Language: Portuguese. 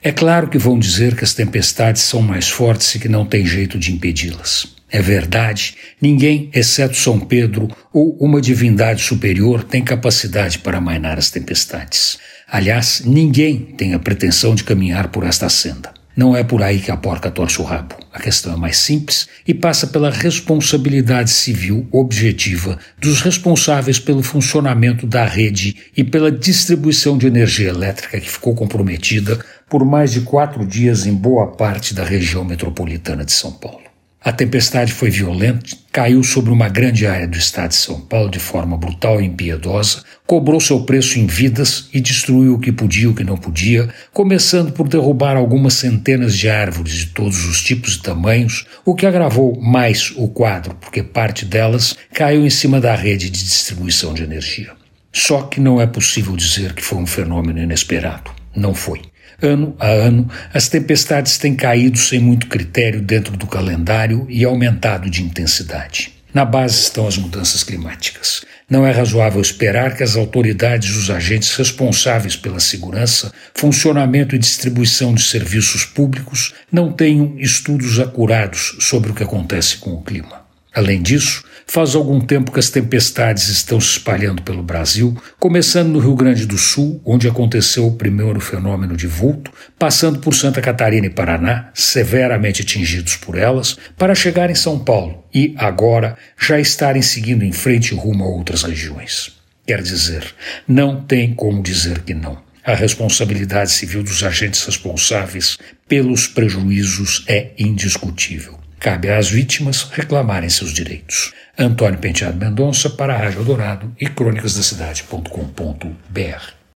É claro que vão dizer que as tempestades são mais fortes e que não tem jeito de impedi-las. É verdade, ninguém, exceto São Pedro ou uma divindade superior, tem capacidade para amainar as tempestades. Aliás, ninguém tem a pretensão de caminhar por esta senda. Não é por aí que a porca torce o rabo. A questão é mais simples e passa pela responsabilidade civil objetiva dos responsáveis pelo funcionamento da rede e pela distribuição de energia elétrica que ficou comprometida por mais de quatro dias em boa parte da região metropolitana de São Paulo. A tempestade foi violenta, caiu sobre uma grande área do estado de São Paulo de forma brutal e impiedosa, cobrou seu preço em vidas e destruiu o que podia e o que não podia, começando por derrubar algumas centenas de árvores de todos os tipos e tamanhos, o que agravou mais o quadro, porque parte delas caiu em cima da rede de distribuição de energia. Só que não é possível dizer que foi um fenômeno inesperado. Não foi. Ano a ano, as tempestades têm caído sem muito critério dentro do calendário e aumentado de intensidade. Na base estão as mudanças climáticas. Não é razoável esperar que as autoridades e os agentes responsáveis pela segurança, funcionamento e distribuição de serviços públicos não tenham estudos acurados sobre o que acontece com o clima. Além disso, faz algum tempo que as tempestades estão se espalhando pelo Brasil, começando no Rio Grande do Sul, onde aconteceu o primeiro fenômeno de vulto, passando por Santa Catarina e Paraná, severamente atingidos por elas, para chegar em São Paulo e, agora, já estarem seguindo em frente rumo a outras regiões. Quer dizer, não tem como dizer que não. A responsabilidade civil dos agentes responsáveis pelos prejuízos é indiscutível. Cabe às vítimas reclamarem seus direitos. Antônio Penteado Mendonça para a Rádio Dourado e crônicasdacidade.com.br.